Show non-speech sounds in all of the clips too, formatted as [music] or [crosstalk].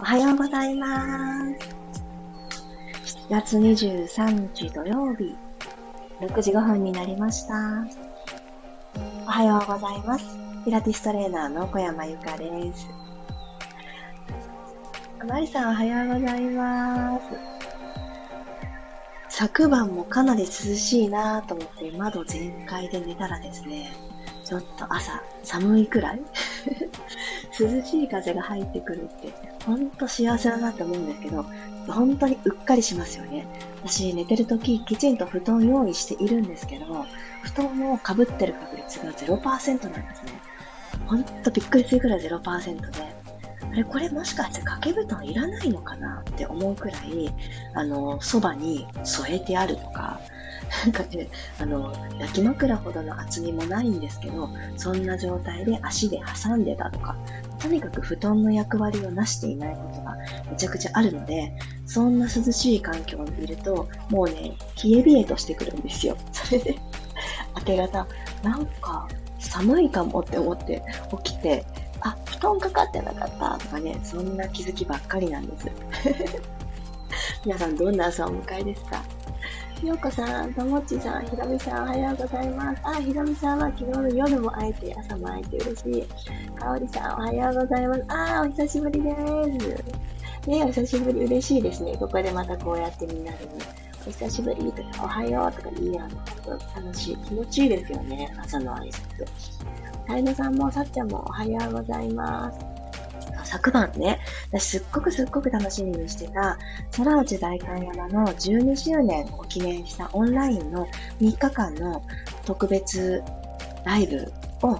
おはようございます。7月23日土曜日、6時5分になりました。おはようございます。ピラティストレーナーの小山由かです。マリさんおはようございます。昨晩もかなり涼しいなと思って窓全開で寝たらですね、ちょっと朝寒いくらい？涼しい風が入ってくるって、ほんと幸せだなって思うんですけど、本当にうっかりしますよね。私、寝てる時、きちんと布団用意しているんですけど、布団をかぶってる確率が0%なんですね。ほんとびっくりするくらい0%で、あれ、これもしかして掛け布団いらないのかなって思うくらい、あの、そばに添えてあるとか、なんかね、あの、焼き枕ほどの厚みもないんですけど、そんな状態で足で挟んでたとか、とにかく布団の役割をなしていないことがめちゃくちゃあるので、そんな涼しい環境にいると、もうね、冷え冷えとしてくるんですよ。それで、明け方、なんか寒いかもって思って起きて、あ、布団かかってなかったとかね、そんな気づきばっかりなんです。[laughs] 皆さんどんな朝をお迎えですか？ひよこさん、ともっちさん、ひろみさん、おはようございます。あ、ひろみさんは昨日の夜も会えて、朝も会えて嬉しい。かおりさん、おはようございます。あお久しぶりです。ねお久しぶり、嬉しいですね。ここでまたこうやってみんなでね、お久しぶりとか、おはようとかいいやん。楽しい。気持ちいいですよね。朝の挨拶。タイノさんも、さっちゃんもおはようございます。昨晩ね、私すっごくすっごく楽しみにしてた、空内大観山の12周年を記念したオンラインの3日間の特別ライブを、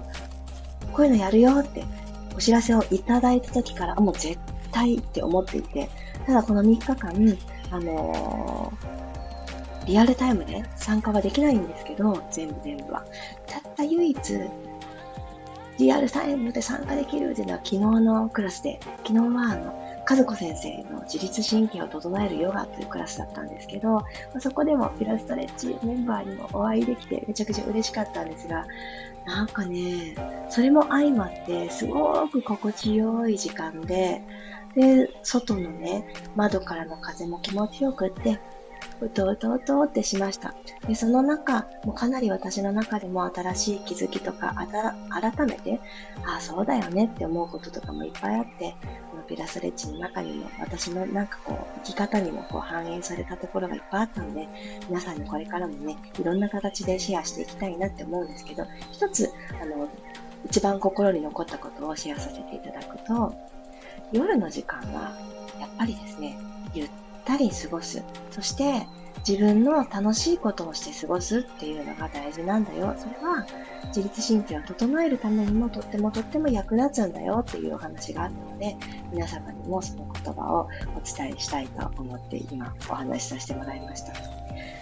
こういうのやるよってお知らせをいただいた時から、もう絶対って思っていて、ただこの3日間、あのー、リアルタイムで参加はできないんですけど、全部全部は。たった唯一、リアルタイムで参加できるっていうのは昨日のクラスで、昨日はあの、和子先生の自律神経を整えるヨガというクラスだったんですけど、そこでもピラストレッチメンバーにもお会いできてめちゃくちゃ嬉しかったんですが、なんかね、それも相まってすごく心地よい時間で、で、外のね、窓からの風も気持ちよくって、うとうとうとうってしました。で、その中、もうかなり私の中でも新しい気づきとか、改めて、ああ、そうだよねって思うこととかもいっぱいあって、このピラスレッチの中にも、私のなんかこう、生き方にもこう反映されたところがいっぱいあったので、皆さんにこれからもね、いろんな形でシェアしていきたいなって思うんですけど、一つ、あの、一番心に残ったことをシェアさせていただくと、夜の時間は、やっぱりですね、ゆったり過ごす。そして、自分の楽しいことをして過ごすっていうのが大事なんだよ。それは自律神経を整えるためにもとってもとっても役立つんだよっていうお話があったので、皆様にもその言葉をお伝えしたいと思って今お話しさせてもらいました。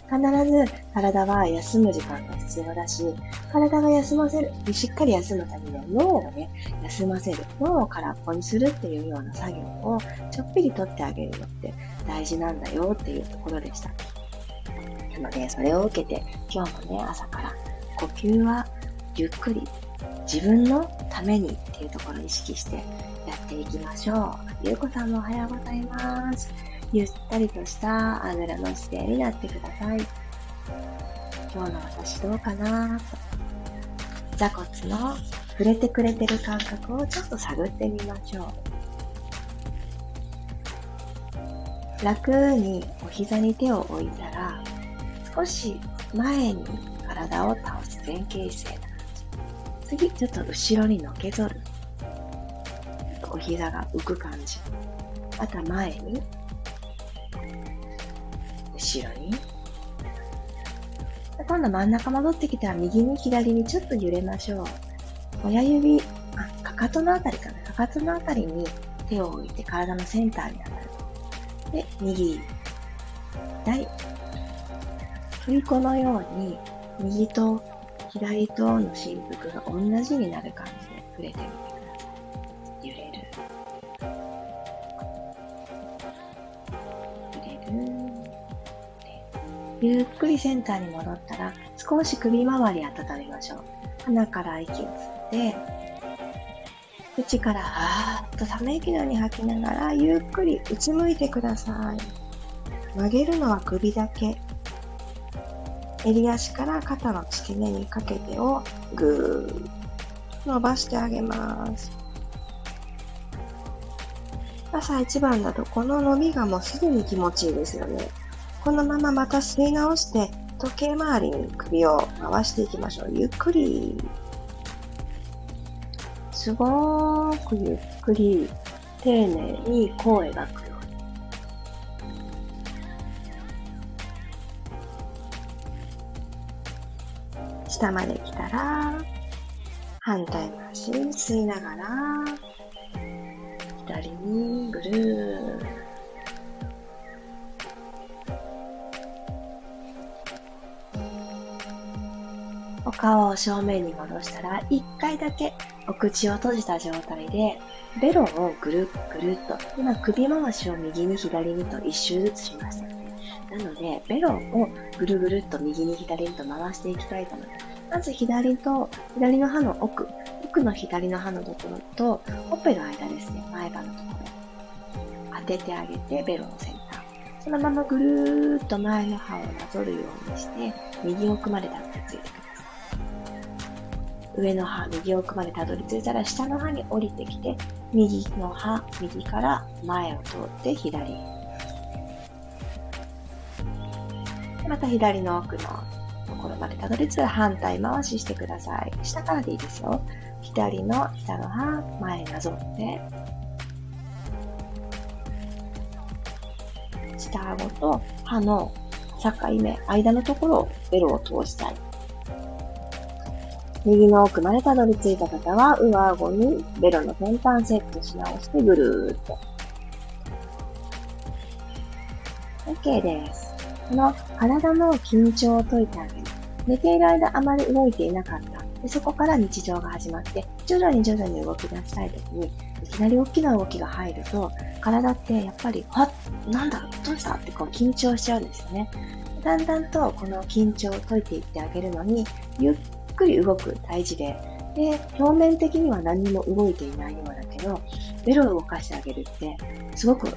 必ず体は休む時間が必要だし、体が休ませる、しっかり休むためには脳をね、休ませる、脳を空っぽにするっていうような作業をちょっぴりとってあげるのって大事なんだよっていうところでした。なので、それを受けて、今日もね、朝から呼吸はゆっくり自分のためにっていうところを意識してやっていきましょう。ゆうこさんもおはようございます。ゆったりとしたあぐらの姿勢になってください。今日の私どうかなと。座骨の触れてくれてる感覚をちょっと探ってみましょう。楽にお膝に手を置いたら、少し前に体を倒す前傾姿勢な感じ。次、ちょっと後ろにのけぞる。お膝が浮く感じ。また前に後ろに。今度真ん中戻ってきたら右に左にちょっと揺れましょう。親指、あ、かかとのあたりかな。かかとのあたりに手を置いて体のセンターに当たる。で、右、左。振り子のように右と左との振幅が同じになる感じで触れてみてください。揺れる。揺れるゆっくりセンターに戻ったら、少し首周り温めましょう。鼻から息を吸って、口からはーっとため息のように吐きながら、ゆっくりうつむいてください。曲げるのは首だけ。襟足から肩の付け根にかけてをぐーっと伸ばしてあげます。朝一番だとこの伸びがもうすでに気持ちいいですよね。このまままた吸い直して時計回りに首を回していきましょう。ゆっくり。すごーくゆっくり、丁寧に弧を描くように。下まで来たら、反対回し吸いながら、左にぐるーお顔を正面に戻したら、一回だけお口を閉じた状態で、ベロをぐるっぐるっと、今首回しを右に左にと一周ずつしました。なので、ベロをぐるぐるっと右に左にと回していきたいと思います。まず左と、左の歯の奥、奥の左の歯のところと、ほっぺの間ですね、前歯のところ。当ててあげて、ベロの先端。そのままぐるーっと前の歯をなぞるようにして、右奥までたどり着いてください。上の歯、右奥までたどり着いたら、下の歯に降りてきて、右の歯、右から前を通って左。また左の奥のところまでたどり着いたら反対回ししてください。下からでいいですよ。左の下の歯、前なぞって、下顎と歯の境目、間のところをベロを通したい。右の奥までたどり着いた方は、上顎にベロの先端セットし直してぐるーっと。OK です。この体の緊張を解いてあげる。寝ている間あまり動いていなかった。でそこから日常が始まって、徐々に徐々に動き出したいときに、いきなり大きな動きが入ると、体ってやっぱり、はっ、なんだ、どうした？ってこう緊張しちゃうんですよね。だんだんとこの緊張を解いていってあげるのに、ゆっくり動く大事で、で、表面的には何にも動いていないようだけど、ベロを動かしてあげるって、すごく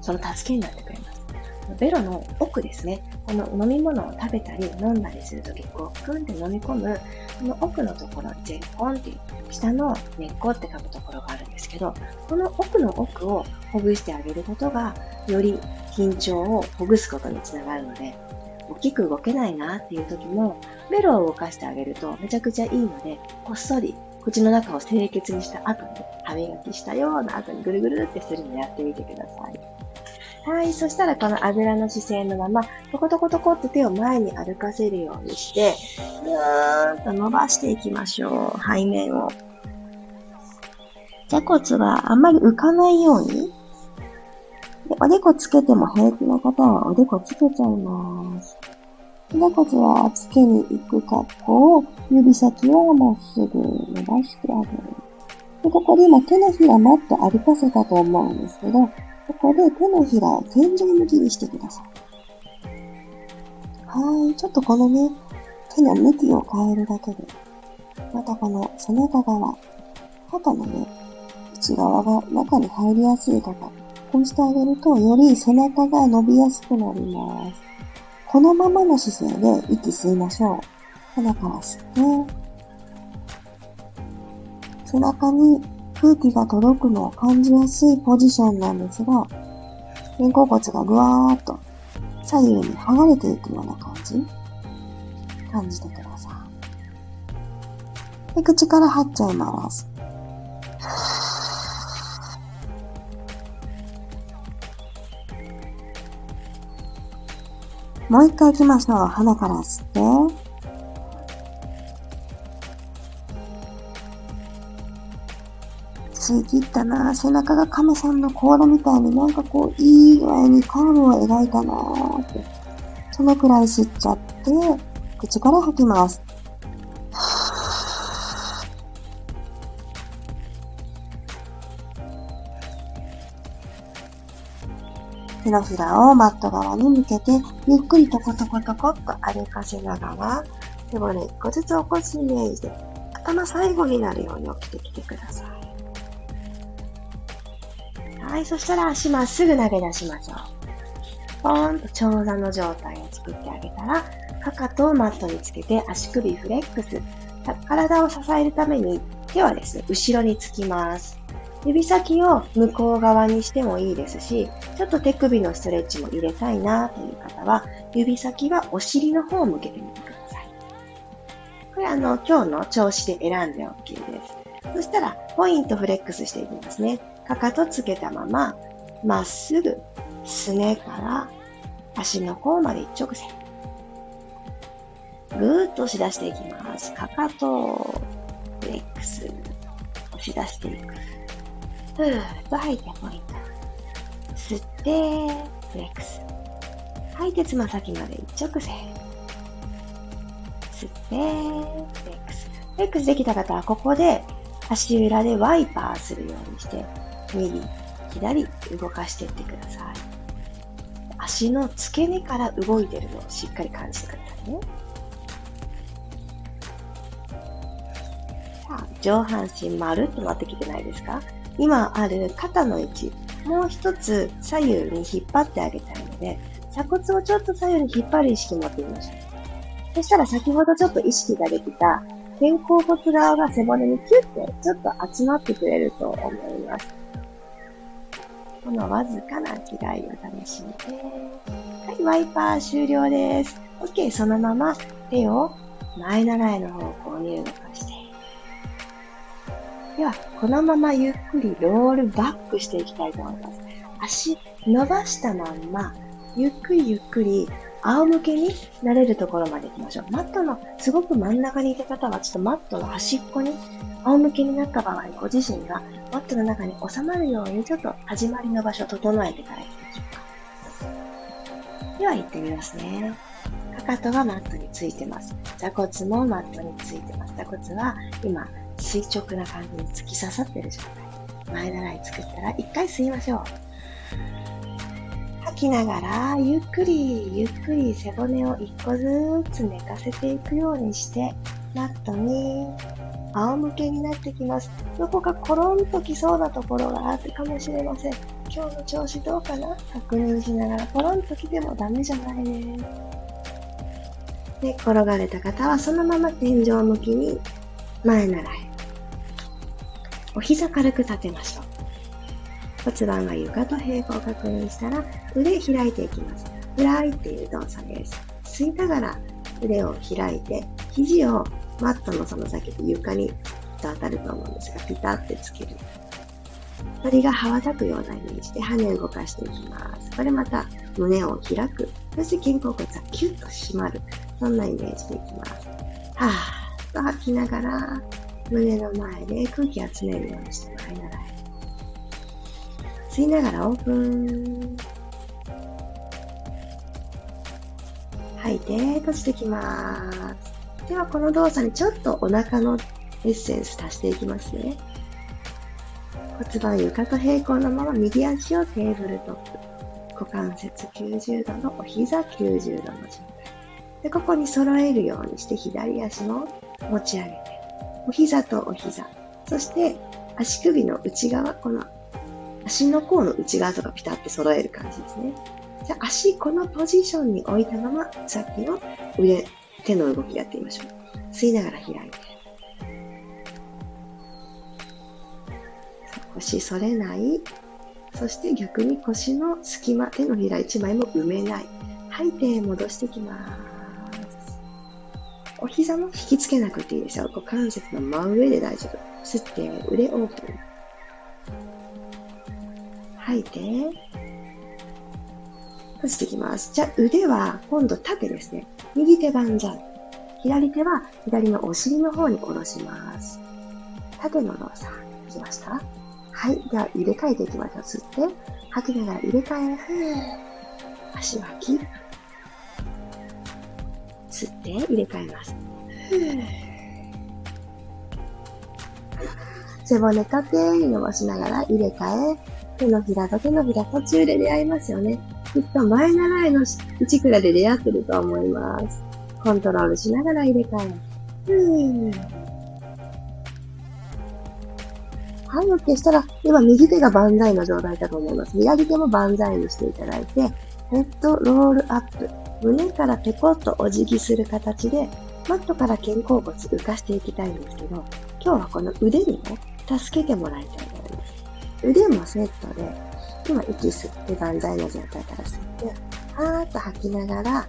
その助けになってくれます。ベロの奥ですね。この飲み物を食べたり飲んだりするとき、こう、クンって飲み込む、この奥のところ、ゼッコンっていう、下の根っこって書くところがあるんですけど、この奥の奥をほぐしてあげることが、より緊張をほぐすことにつながるので、大きく動けないなっていう時も、ベロを動かしてあげるとめちゃくちゃいいので、こっそり口の中を清潔にした後に、歯磨きしたような後にぐるぐるってするのやってみてください。はい。そしたらこのあぐらの姿勢のまま、トコトコトコって手を前に歩かせるようにして、ぐーんと伸ばしていきましょう。背面を。座骨はあんまり浮かないように。でおでこつけても平気な方はおでこつけちゃいます。座骨はつけに行く格好を指先はまっすぐ伸ばしてあげる。でここで今手のひらもっと歩かせたと思うんですけど、ここで手のひらを天井向きにしてください。はい。ちょっとこのね、手の向きを変えるだけで、またこの背中側、肩のね、内側が中に入りやすい方、こうしてあげると、より背中が伸びやすくなります。このままの姿勢で息吸いましょう。鼻から吸って、背中に空気が届くのを感じやすいポジションなんですが、肩甲骨がぐわーっと左右に剥がれていくような感じ感じてください。で、口から吐っちゃいます。もう一回行きましょう。鼻から吸って。吸い切ったな背中が亀さんの甲羅みたいになんかこう、いい具合にカーブを描いたな。そのくらい吸っちゃって、口から吐きます。手のひらをマット側に向けて、ゆっくりトコトコトコっと歩かせながら、手骨一個ずつ起こすイメージで、頭最後になるように起きてきてください。はい、そしたら足まっすぐ投げ出しましょう。ポーンと長座の状態を作ってあげたら、かかとをマットにつけて足首フレックス。体を支えるために手はですね、後ろにつきます。指先を向こう側にしてもいいですし、ちょっと手首のストレッチも入れたいなという方は、指先はお尻の方を向けてみてください。これあの、今日の調子で選んで OK です。そしたら、ポイントフレックスしていきますね。かかとつけたまま、まっすぐ、すねから足の甲まで一直線。ぐーっと押し出していきます。かかと、フレックス、押し出していく。ふーっと吐いてポイント。吸って、フレックス。吐いてつま先まで一直線。吸って、フレックス。フレックスできた方はここで足裏でワイパーするようにして、右、左動かしていってください。足の付け根から動いてるのをしっかり感じてくださいね。さ、上半身丸っとなってきてないですか？今ある肩の位置、もう一つ左右に引っ張ってあげたいので、鎖骨をちょっと左右に引っ張る意識を持ってみましょう。そしたら先ほどちょっと意識ができた肩甲骨側が背骨にキュッてちょっと集まってくれると思います。このわずかな違いを試しみて。はい、ワイパー終了です。OK、そのまま手を前習いの方向に動か。では、このままゆっくりロールバックしていきたいと思います。足伸ばしたまんま、ゆっくりゆっくり仰向けになれるところまで行きましょう。マットのすごく真ん中にいた方は、ちょっとマットの端っこに仰向けになった場合、ご自身がマットの中に収まるように、ちょっと始まりの場所を整えてから行きましょうか。では行ってみますね。かかとがマットについてます。座骨もマットについてます。座骨は今垂直な感じに突き刺さってる状態。前習い作ったら一回吸いましょう。吐きながら、ゆっくりゆっくり背骨を一個ずつ寝かせていくようにして、マットに仰向けになってきます。どこかコロンときそうなところがあるかもしれません。今日の調子どうかな確認しながらコロンときてもダメじゃないね。で、転がれた方はそのまま天井向きに前習い。お膝軽く立てましょう。骨盤が床と平行を確認したら腕開いていきます。フライっていう動作です。吸いながら腕を開いて、肘をマットのその先で床にと当たると思うんですが、ピタってつける。鳥が羽ばたくようなイメージで羽を動かしていきます。これまた胸を開く。そして肩甲骨はキュッと締まる。そんなイメージでいきます。はーっと吐きながら胸の前で空気集めるようにして前習い。吸いながらオープン。吐いて閉じてきます。ではこの動作にちょっとお腹のエッセンス足していきますね。骨盤床と平行のまま右足をテーブルトップ。股関節90度のお膝90度の状態。で、ここに揃えるようにして左足も持ち上げて。お膝とお膝。そして足首の内側、この足の甲の内側とかピタって揃える感じですね。じゃあ足、このポジションに置いたまま、さっきの腕、手の動きやってみましょう。吸いながら開いて。腰反れない。そして逆に腰の隙間、手のひら一枚も埋めない。吐いて戻していきます。お膝も引きつけなくていいですよ。股関節の真上で大丈夫。吸って腕オープン。吐いて、閉じていきます。じゃあ腕は今度縦ですね。右手万歳。左手は左のお尻の方に下ろします。縦の動作。いきました？はい。では入れ替えていきましょう。吸って、吐きながら入れ替え、ふー。足脇。吸って入れ替えます。[sighs] 背骨縦に伸ばしながら入れ替え、手のひらと手のひら途中で出会いますよね。きっと前習いの内倉で出会ってると思います。コントロールしながら入れ替え。ふーはい、OK したら、今右手が万歳の状態だと思います。左手も万歳にしていただいて、ヘッドロールアップ。胸からペコッとお辞儀する形で、マットから肩甲骨浮かしていきたいんですけど、今日はこの腕にね、助けてもらいたいと思います。腕もセットで、今息吸って万歳の状態から吸って、はーっと吐きながら、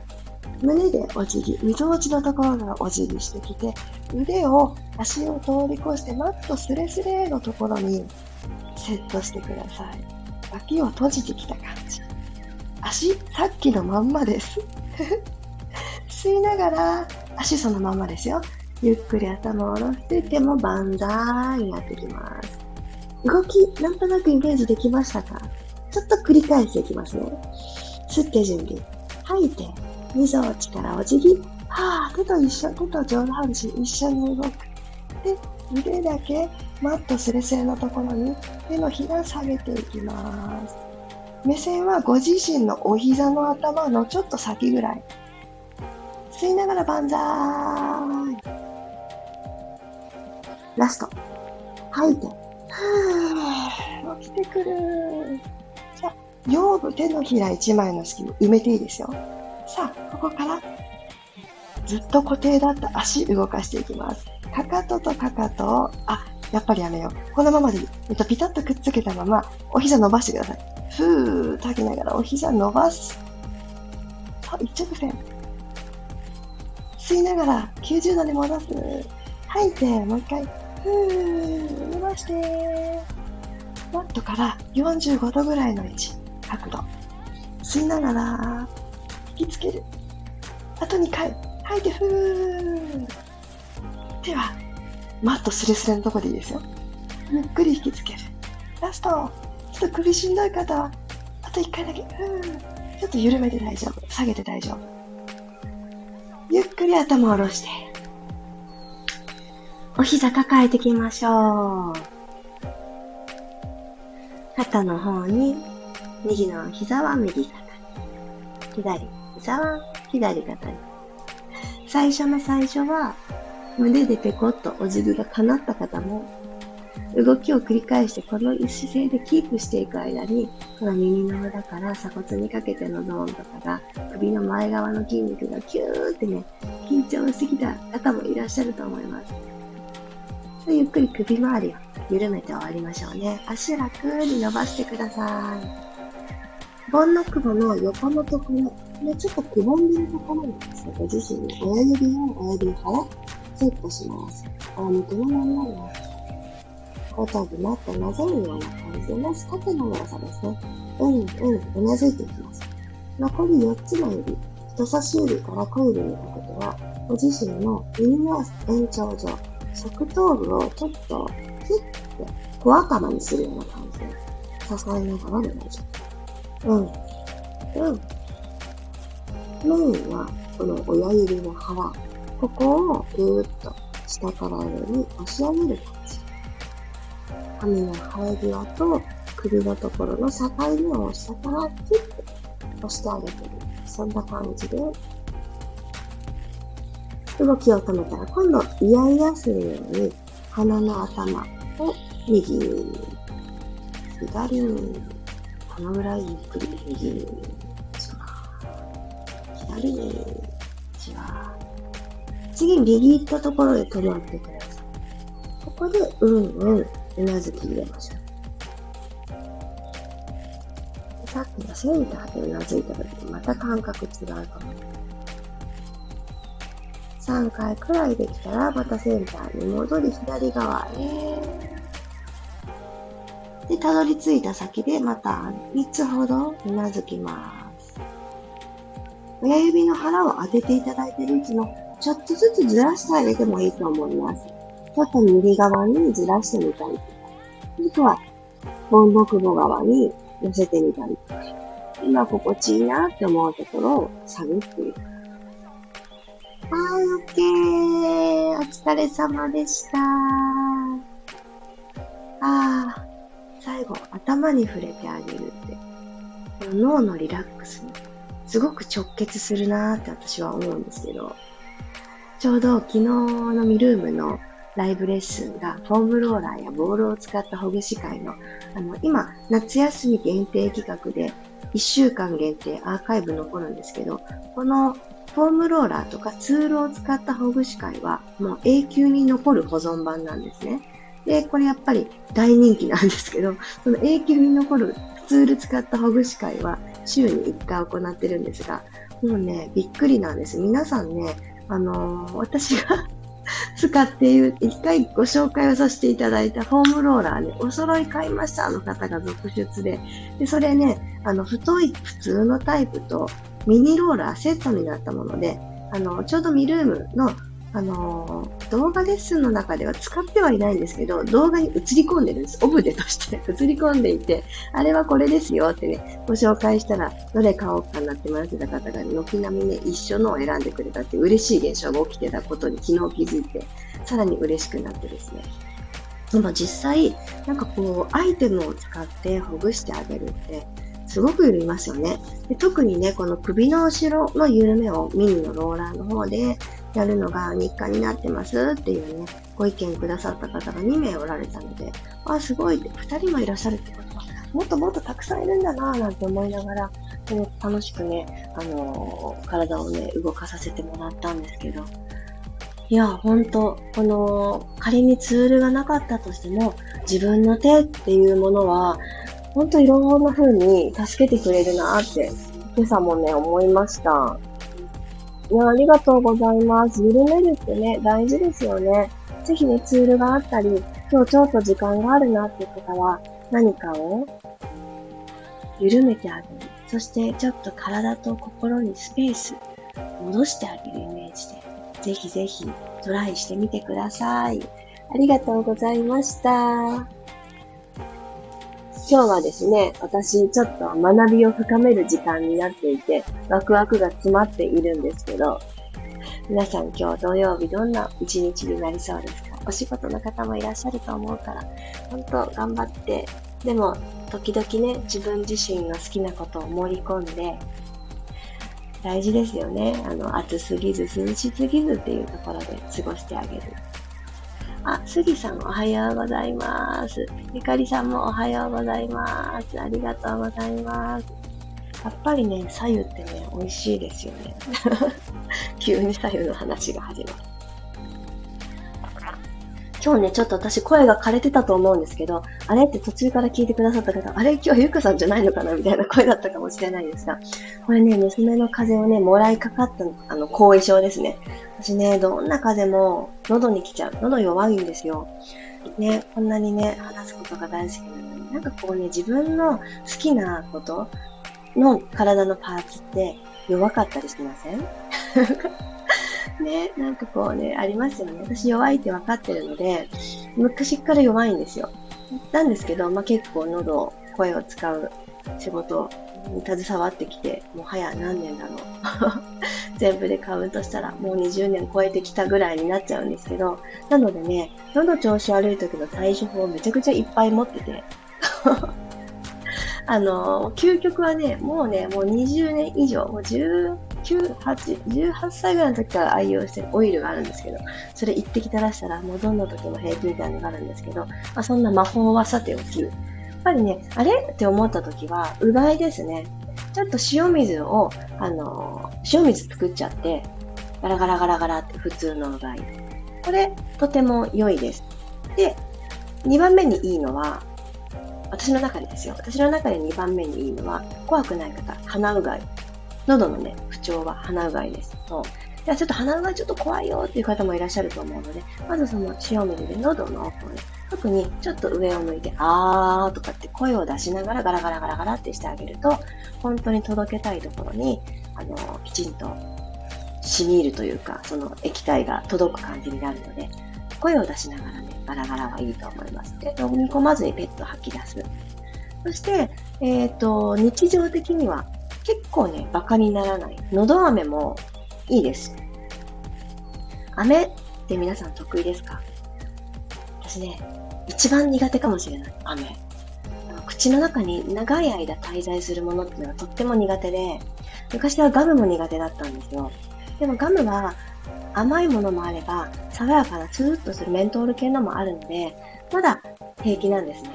胸でお辞儀、みぞおちのところからお辞儀してきて、腕を足を通り越してマットスレスレのところにセットしてください。脇を閉じてきた感じ。足、さっきのまんまです。[laughs] 吸いながら、足そのままですよ。ゆっくり頭を下ろして手も万歳になってきます。動き、なんとなくイメージできましたか？ちょっと繰り返していきますね。吸って準備。吐いて、みぞおちからお辞儀。はぁ、手と一緒、手と上半身一緒に動く。で、腕だけマットスレスレのところに手のひら下げていきます。目線はご自身のお膝の頭のちょっと先ぐらい。吸いながら万歳。ラスト。吐いて。はぁ、起きてくる。さあ、腰部手のひら一枚の隙間埋めていいですよ。さあ、ここからずっと固定だった足動かしていきます。かかととかかとを、あ、やっぱりやめよう。このままでいい。えっと、ピタッとくっつけたまま、お膝伸ばしてください。ふーっと吐きながらお膝伸ばす。あ、一直線。吸いながら90度に戻す。吐いて、もう一回。ふー、伸ばして。マットから45度ぐらいの位置、角度。吸いながら、引きつける。あと2回。吐いて、ふー。手は、マットスレスレのとこでいいですよ。ゆっくり引きつける。ラスト。ちょっと首しんどい方は、あと1回だけ。ふー。ちょっと緩めて大丈夫。下げて大丈夫。ゆっくり頭を下ろして。お膝抱えていきましょう。肩の方に、右の膝は右肩に。左膝は左肩に。最初の最初は、胸でペコッとお辞儀が叶った方も、動きを繰り返してこの姿勢でキープしていく間に、この耳の裏から鎖骨にかけてのゾーンとかが、首の前側の筋肉がキューってね、緊張してきた方もいらっしゃると思います。ゆっくり首周りを緩めて終わりましょうね。足楽に伸ばしてください。ボンの雲の横のところ、で、ちょっとくぼんでるところにですね、ご自身の親指を親指からセットします。仰向けのまんまになって。後頭部マットなぞるような感じで、まず縦の長さですね。うん、うん、うなずいていきます。残り4つの指、人差し指から小指にかけては、ご自身の耳の延長上、側頭部をちょっとキュッて小頭にするような感じで支えながらお願いします。うん、うん。メインは、この親指の腹、ここをぐーっと下から上に押し上げる感じ。髪の生え際と首のところの境目を下からキュッと押してあげてる。そんな感じで、動きを止めたら、今度、イヤイヤするように、鼻の頭を右に、左に、このぐらいゆっくり右に、左に、じわ次、右行ったところで止まってください。ここで、うんうん、うなずき入れましょう。さっきのセンターでうなずいた時とまた感覚違うと思う。3回くらいできたら、またセンターに戻り左側へ。で、たどり着いた先でまた3つほどうなずきます。親指の腹を当てていただいているうちの、ちょっとずつずらしてあげてもいいと思います。ちょっと右側にずらしてみたりとか、あとは、本木母側に寄せてみたりとか、今心地いいなって思うところを探っていく。はい、オッケー。お疲れ様でした。ああ、最後、頭に触れてあげるって。脳のリラックスにすごく直結するなーって私は思うんですけど、ちょうど昨日のミルームのライブレッスンがフォームローラーやボールを使ったほぐし会の、あの、今、夏休み限定企画で1週間限定アーカイブ残るんですけど、このフォームローラーとかツールを使ったほぐし会はもう永久に残る保存版なんですね。で、これやっぱり大人気なんですけど、その永久に残るツール使ったほぐし会は週に1回行ってるんですが、もうね、びっくりなんです。皆さんね、あのー、私が使っている、一回ご紹介をさせていただいたフォームローラーね、お揃い買いましたの方が続出で、で、それね、あの、太い普通のタイプとミニローラーセットになったもので、あの、ちょうどミルームのあのー、動画レッスンの中では使ってはいないんですけど、動画に映り込んでるんです。オブジェとして [laughs] 映り込んでいて、あれはこれですよってね、ご紹介したら、どれ買おうかなって迷ってた方が、軒並みね、一緒のを選んでくれたっていう嬉しい現象が起きてたことに昨日気づいて、さらに嬉しくなってですね。でも実際、なんかこう、アイテムを使ってほぐしてあげるって、すごく緩みますよねで。特にね、この首の後ろの緩めをミニのローラーの方でやるのが日課になってますっていうね、ご意見くださった方が2名おられたので、あ、すごい、2人もいらっしゃるってことは、もっともっとたくさんいるんだなぁなんて思いながら、楽しくね、あのー、体をね、動かさせてもらったんですけど、いや、ほんと、この、仮にツールがなかったとしても、自分の手っていうものは、ほんといろんな風に助けてくれるなって、今朝もね、思いました。いや、ありがとうございます。緩めるってね、大事ですよね。ぜひね、ツールがあったり、今日ちょっと時間があるなっていう方は、何かを緩めてあげる。そして、ちょっと体と心にスペース、戻してあげるイメージで、ぜひぜひトライしてみてください。ありがとうございました。今日はですね、私ちょっと学びを深める時間になっていて、ワクワクが詰まっているんですけど、皆さん今日土曜日どんな一日になりそうですか？お仕事の方もいらっしゃると思うから、本当頑張って、でも時々ね、自分自身の好きなことを盛り込んで、大事ですよね。あの、暑すぎず涼しすぎずっていうところで過ごしてあげる。あ、杉さんおはようございます。ゆかりさんもおはようございます。ありがとうございます。やっぱりね、左右ってね、美味しいですよね。[laughs] 急に左右の話が始まる。今日ね、ちょっと私声が枯れてたと思うんですけど、あれって途中から聞いてくださった方、あれ今日ゆかさんじゃないのかなみたいな声だったかもしれないですが、これね、娘の風邪をね、もらいかかったあの後遺症ですね。私ね、どんな風邪も喉に来ちゃう。喉弱いんですよ。ね、こんなにね、話すことが大好きなのに、なんかこうね、自分の好きなことの体のパーツって弱かったりしません？[laughs] ね、なんかこうね、ありますよね。私弱いって分かってるので、昔から弱いんですよ。なんですけど、まあ、結構喉、声を使う仕事に携わってきて、もう早何年だろう。[laughs] 全部でカウントしたらもう20年超えてきたぐらいになっちゃうんですけど、なのでね、喉調子悪い時の対処法をめちゃくちゃいっぱい持ってて、[laughs] あの、究極はね、もうね、もう20年以上、もう19、8、18歳ぐらいの時から愛用してるオイルがあるんですけど、それ一滴垂らしたら、もうどんな時も平気みたいなのがあるんですけど、まあ、そんな魔法はさておき、やっぱりね、あれって思った時は、うがいですね。ちょっと塩水を、あの、塩水作っちゃって、ガラガラガラガラって普通のうがい。これ、とても良いです。で、2番目にいいのは、私の中でですよ。私の中で2番目にいいのは、怖くない方、鼻うがい。喉のね、不調は鼻うがいです。と、いや、ちょっと鼻うがいちょっと怖いよっていう方もいらっしゃると思うので、まずその塩水で喉の奥をね、特にちょっと上を向いて、あーとかって声を出しながらガラガラガラガラってしてあげると、本当に届けたいところに、あの、きちんと染み入るというか、その液体が届く感じになるので、声を出しながらね、ガラガラはいいと思います。で、飲み込まずにペット吐き出す。そして、えっ、ー、と、日常的には結構ね、バカにならない。のど飴もいいです。飴って皆さん得意ですか？私ね、一番苦手かもしれない。飴。口の中に長い間滞在するものっていうのはとっても苦手で、昔はガムも苦手だったんですよ。でもガムは甘いものもあれば、爽やかなツーッとするメントール系のもあるので、まだ平気なんですね。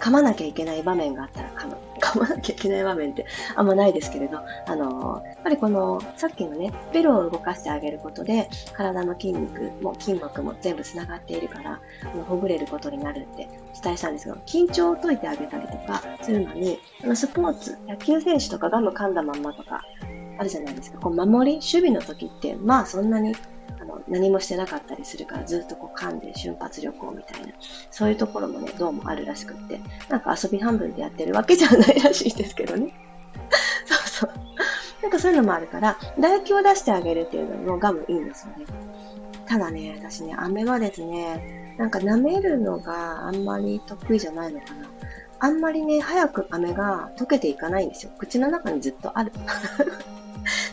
噛まなきゃいけない場面があったら噛む。[laughs] 噛まなきゃいけない場面ってあんまないですけれど、あの、やっぱりこの、さっきのね、ベロを動かしてあげることで、体の筋肉も筋膜も全部繋がっているから、あのほぐれることになるってお伝えしたんですけど、緊張を解いてあげたりとかするのに、あのスポーツ、野球選手とかガム噛んだまんまとか、あるじゃないですか。こう守り、守備の時って、まあそんなにあの何もしてなかったりするからずっとこう噛んで瞬発力をみたいな、そういうところもね、どうもあるらしくって、なんか遊び半分でやってるわけじゃないらしいですけどね。[laughs] そうそう。なんかそういうのもあるから、唾液を出してあげるっていうのもガムいいんですよね。ただね、私ね、飴はですね、なんか舐めるのがあんまり得意じゃないのかな。あんまりね、早く飴が溶けていかないんですよ。口の中にずっとある。[laughs]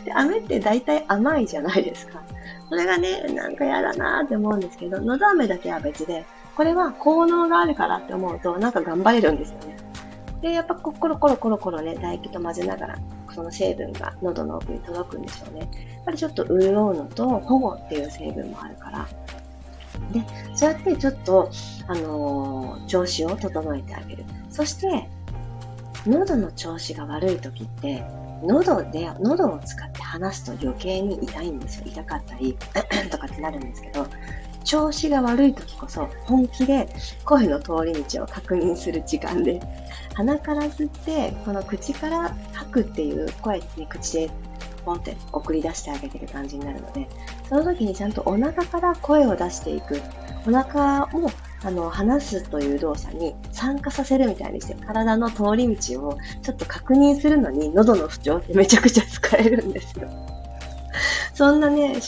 で、飴って大体甘いじゃないですか。それがね、なんか嫌だなーって思うんですけど、のど飴だけは別で、これは効能があるからって思うと、なんか頑張れるんですよね。で、やっぱコロコロコロコロね、唾液と混ぜながら、その成分が喉の奥に届くんですよね。やっぱりちょっと潤うのと保護っていう成分もあるから。で、そうやってちょっと、あのー、調子を整えてあげる。そして、喉の調子が悪い時って、喉で、喉を使って話すと余計に痛いんですよ。痛かったり、[clears throat] とかってなるんですけど、調子が悪い時こそ本気で声の通り道を確認する時間で、鼻から吸って、この口から吐くっていう声に口でポンって送り出してあげてる感じになるので、その時にちゃんとお腹から声を出していく。お腹をあの、話すという動作に参加させるみたいにして、体の通り道をちょっと確認するのに、喉の不調ってめちゃくちゃ使えるんですよ。そんなね、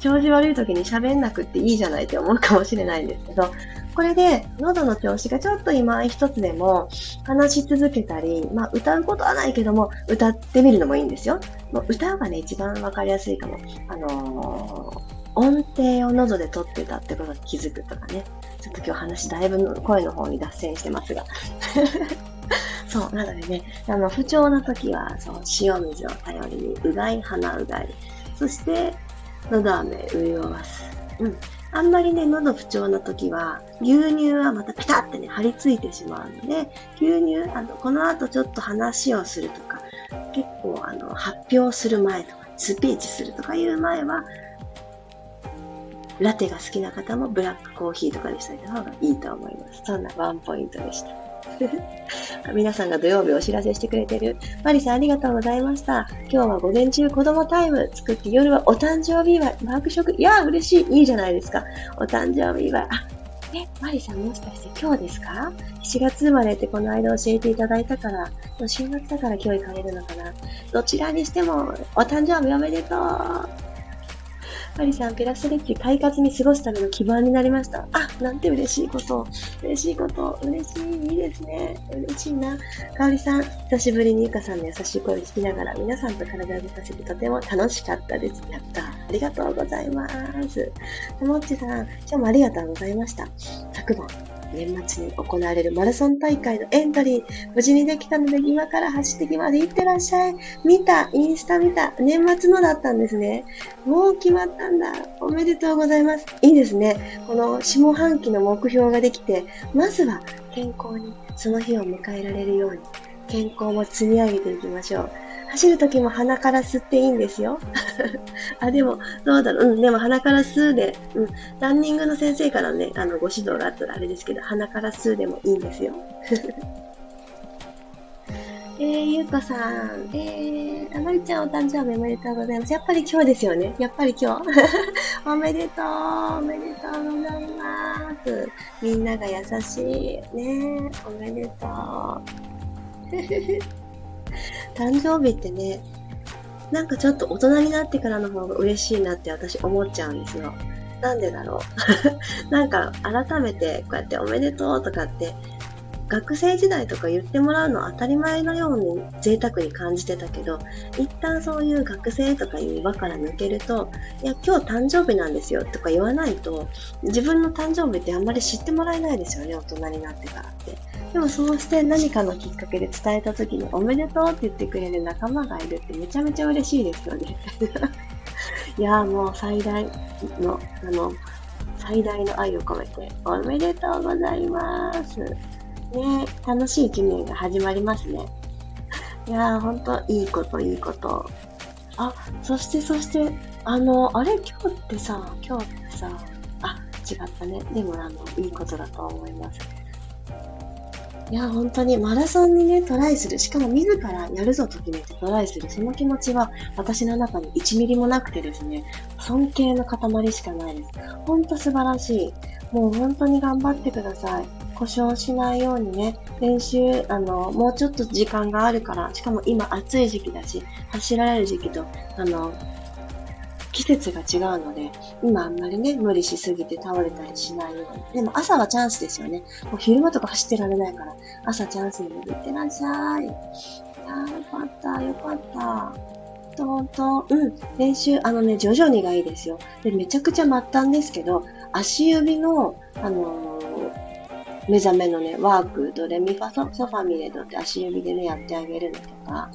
調子悪い時に喋んなくっていいじゃないって思うかもしれないんですけど、これで喉の調子がちょっと今一つでも話し続けたり、まあ歌うことはないけども歌ってみるのもいいんですよ。もう歌がね、一番わかりやすいかも。あのー音程を喉で取ってたってことに気づくとかね。ちょっと今日話だいぶ声の方に脱線してますが。[laughs] そう、なのでね、あの、不調な時は、そう、塩水を頼りに、うがい、鼻うがい。そして、喉飴、潤わす。うん。あんまりね、喉不調な時は、牛乳はまたピタってね、張り付いてしまうので、牛乳、あの、この後ちょっと話をするとか、結構、あの、発表する前とか、スピーチするとかいう前は、ラテが好きな方もブラックコーヒーとかにしといた方がいいと思います。そんなワンポイントでした。[laughs] 皆さんが土曜日お知らせしてくれてる。マリさんありがとうございました。今日は午前中子供タイム作って夜はお誕生日祝い、ワークショップ。いやー嬉しい。いいじゃないですか。お誕生日祝い。あ、え、マリさんもしかして今日ですか ?7 月生まれってこの間教えていただいたから、週末だから今日行かれるのかなどちらにしても、お誕生日おめでとうマリさん、ペラスレッジ快活に過ごすための基盤になりました。あ、なんて嬉しいこと。嬉しいこと。嬉しい。いいですね。嬉しいな。かおりさん、久しぶりにゆかさんの優しい声を聞きながら、皆さんと体を動かせてとても楽しかったです。やった。ありがとうございます。ともっちさん、今日もありがとうございました。昨晩、年末に行われるマラソン大会のエントリー、無事にできたので今から走ってきまで行ってらっしゃい。見た、インスタ見た、年末のだったんですね。もう決まったんだ。おめでとうございます。いいですね。この下半期の目標ができて、まずは健康にその日を迎えられるように、健康も積み上げていきましょう。走るときも鼻から吸っていいんですよ。[laughs] あ、でも、どうだろう。うん、でも鼻から吸うで、うん、ランニングの先生からね、あの、ご指導があったらあれですけど、鼻から吸うでもいいんですよ。[laughs] えー、ゆうこさん、えー、あまりちゃんお誕生日おめでとうございます。やっぱり今日ですよね。やっぱり今日。[laughs] おめでとう、おめでとうございます。みんなが優しい。ねおめでとう。誕生日ってね、なんかちょっと大人になってからの方が嬉しいなって私思っちゃうんですよ。なんでだろう。[laughs] なんか改めてこうやっておめでとうとかって学生時代とか言ってもらうの当たり前のように贅沢に感じてたけど、一旦そういう学生とかいう輪から抜けると、いや、今日誕生日なんですよとか言わないと、自分の誕生日ってあんまり知ってもらえないですよね、大人になってからって。でもそうして何かのきっかけで伝えた時におめでとうって言ってくれる仲間がいるってめちゃめちゃ嬉しいですよね。[laughs] いやもう最大の、あの、最大の愛を込めて、おめでとうございます。ね楽しい記念が始まりますね。[laughs] いやー、ほんと、いいこと、いいこと。あ、そして、そして、あの、あれ、今日ってさ、今日ってさ、あ、違ったね。でも、あの、いいことだと思います。いや、本当にマラソンにね、トライする。しかも自らやるぞと決めてトライする。その気持ちは私の中に1ミリもなくてですね、尊敬の塊しかないです。ほんと素晴らしい。もう本当に頑張ってください。故障しないようにね、練習、あの、もうちょっと時間があるから、しかも今暑い時期だし、走られる時期と、あの、季節が違うので、今あんまりね、無理しすぎて倒れたりしないように。でも朝はチャンスですよね。もう昼間とか走ってられないから、朝チャンスに巡ってらっしゃい。いやー、よかった、よかった。とんとん、うん、練習、あのね、徐々にがいいですよ。で、めちゃくちゃ末端ですけど、足指の、あのー、目覚めのね、ワーク、ドレミファソ、ソファミレドって足指でね、やってあげるのとか、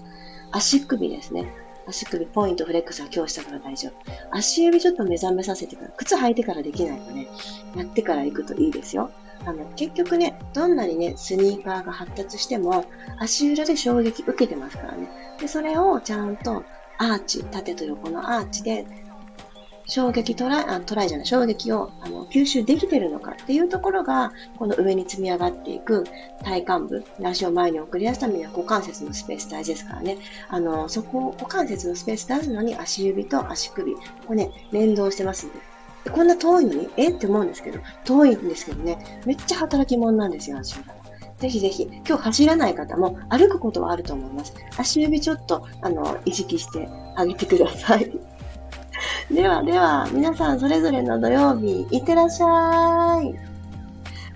足首ですね。足首ポイントフレックスは今日したから大丈夫。足指ちょっと目覚めさせてから、靴履いてからできないとね、やってから行くといいですよ。あの、結局ね、どんなにね、スニーカーが発達しても、足裏で衝撃受けてますからね。で、それをちゃんとアーチ、縦と横のアーチで衝撃トライ、あトライじゃない、衝撃をあの吸収できてるのかっていうところが、この上に積み上がっていく体幹部、足を前に送り出すためには股関節のスペース大事ですからね。あの、そこを、股関節のスペース出すのに足指と足首、ここね、連動してますんで。こんな遠いのにえ？って思うんですけど、遠いんですけどね、めっちゃ働き者なんですよ、足裏。ぜひぜひ、今日走らない方も歩くことはあると思います。足指ちょっと、あの、意識してあげてください。ではでは、皆さんそれぞれの土曜日、いってらっしゃい。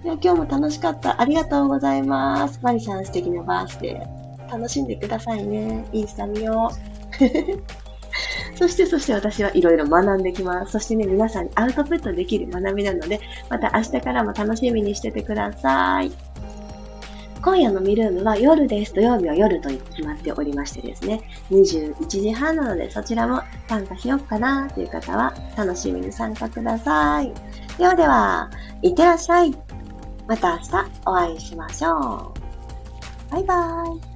では今日も楽しかった。ありがとうございます。マリさん素敵なバースデー。楽しんでくださいね。インスタ見よう。[laughs] そして、そして私はいろいろ学んできます。そしてね、皆さんにアウトプットできる学びなので、また明日からも楽しみにしててください。今夜のミルームは夜です。土曜日は夜と決まっておりましてですね、21時半なのでそちらも参加しようかなという方は楽しみに参加ください。ではでは、いってらっしゃい。また明日お会いしましょう。バイバーイ。